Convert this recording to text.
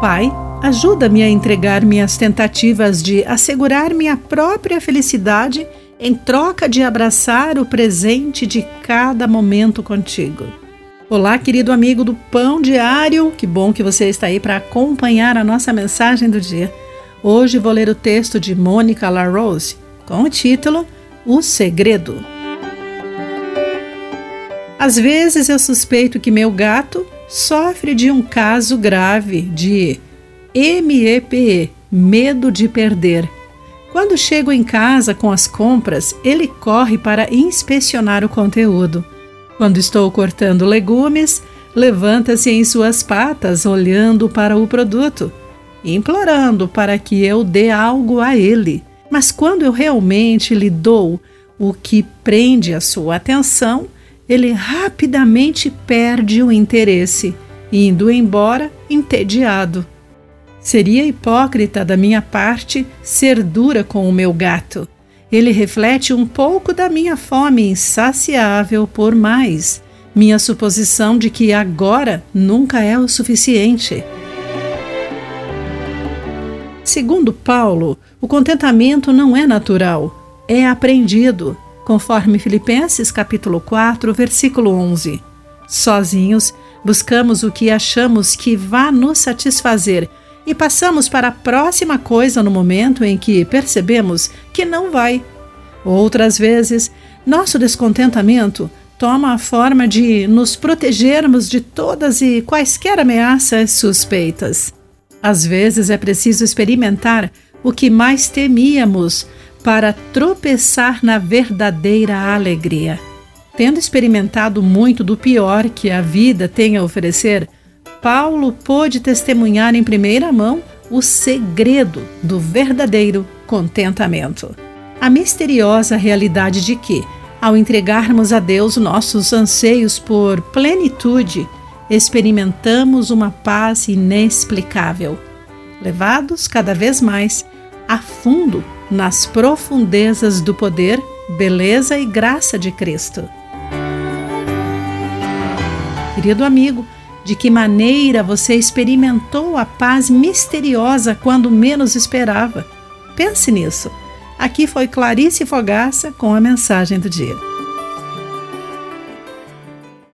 Pai, ajuda-me a entregar minhas tentativas de assegurar minha própria felicidade em troca de abraçar o presente de cada momento contigo. Olá, querido amigo do Pão Diário, que bom que você está aí para acompanhar a nossa mensagem do dia. Hoje vou ler o texto de Mônica LaRose com o título O Segredo. Às vezes eu suspeito que meu gato sofre de um caso grave de MEPE, medo de perder. Quando chego em casa com as compras, ele corre para inspecionar o conteúdo. Quando estou cortando legumes, levanta-se em suas patas olhando para o produto, implorando para que eu dê algo a ele. Mas quando eu realmente lhe dou o que prende a sua atenção, ele rapidamente perde o interesse, indo embora entediado. Seria hipócrita da minha parte ser dura com o meu gato. Ele reflete um pouco da minha fome insaciável por mais, minha suposição de que agora nunca é o suficiente. Segundo Paulo, o contentamento não é natural, é aprendido, conforme Filipenses capítulo 4, versículo 11. Sozinhos, buscamos o que achamos que vá nos satisfazer e passamos para a próxima coisa no momento em que percebemos que não vai. Outras vezes, nosso descontentamento toma a forma de nos protegermos de todas e quaisquer ameaças suspeitas. Às vezes é preciso experimentar o que mais temíamos para tropeçar na verdadeira alegria. Tendo experimentado muito do pior que a vida tem a oferecer, Paulo pôde testemunhar em primeira mão o segredo do verdadeiro contentamento. A misteriosa realidade de que, ao entregarmos a Deus nossos anseios por plenitude, experimentamos uma paz inexplicável, levados cada vez mais a fundo nas profundezas do poder, beleza e graça de Cristo. Querido amigo, de que maneira você experimentou a paz misteriosa quando menos esperava? Pense nisso. Aqui foi Clarice Fogaça com a mensagem do dia.